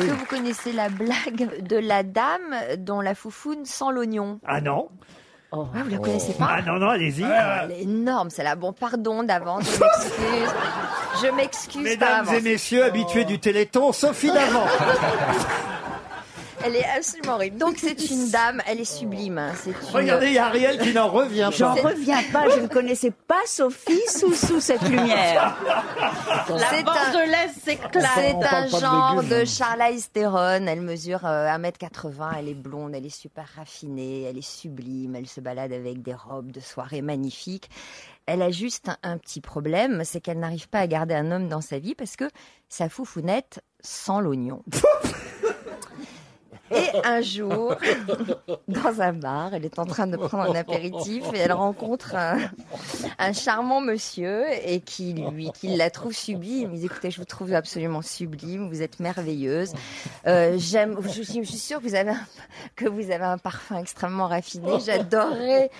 que vous connaissez la blague de la dame dont la foufoune sent l'oignon Ah non Ah, vous la connaissez pas Ah non, non, allez-y. Ah, Elle est énorme, celle-là. Bon, pardon d'avance, je m'excuse. Je m'excuse Mesdames et messieurs habitués du Téléthon, Sophie Davant. Elle est absolument horrible. Donc, c'est une dame, elle est sublime. hein. C'est une- Regardez, il y a Ariel qui n'en revient J'en pas. reviens pas, je ne connaissais pas Sophie sous, sous cette lumière. C'est un, c'est un genre de Charlize Theron. Elle mesure euh, 1m80, elle est blonde, elle est super raffinée, elle est sublime, elle se balade avec des robes de soirée magnifiques. Elle a juste un, un petit problème, c'est qu'elle n'arrive pas à garder un homme dans sa vie parce que sa foufounette sent l'oignon. Et un jour, dans un bar, elle est en train de prendre un apéritif et elle rencontre un, un charmant monsieur et qui lui, qui la trouve sublime. Il dit écoutez, je vous trouve absolument sublime, vous êtes merveilleuse. Euh, j'aime, je, suis- je suis sûre que vous avez un, que vous avez un parfum extrêmement raffiné. J'adorerais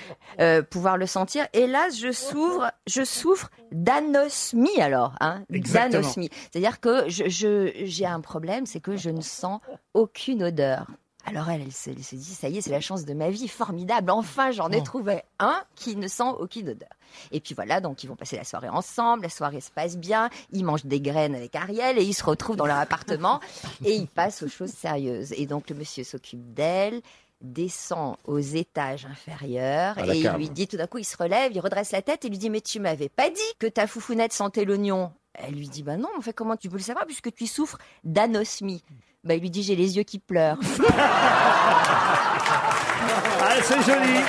euh, pouvoir le sentir. Là, je souffre, je souffre d'anosmie alors, hein, d'anosmie. C'est-à-dire que je, je- j'ai un problème, c'est que je ne sens aucune odeur. Alors elle, elle se, elle se dit, ça y est, c'est la chance de ma vie, formidable, enfin j'en ai trouvé un qui ne sent aucune odeur. Et puis voilà, donc ils vont passer la soirée ensemble, la soirée se passe bien, ils mangent des graines avec Ariel et ils se retrouvent dans leur appartement et ils passent aux choses sérieuses. Et donc le monsieur s'occupe d'elle, descend aux étages inférieurs et il lui dit tout d'un coup, il se relève, il redresse la tête et lui dit, mais tu m'avais pas dit que ta foufounette sentait l'oignon. Elle lui dit, bah non, en fait, comment tu peux le savoir puisque tu souffres d'anosmie bah, il lui dit j'ai les yeux qui pleurent. Ah, c'est joli.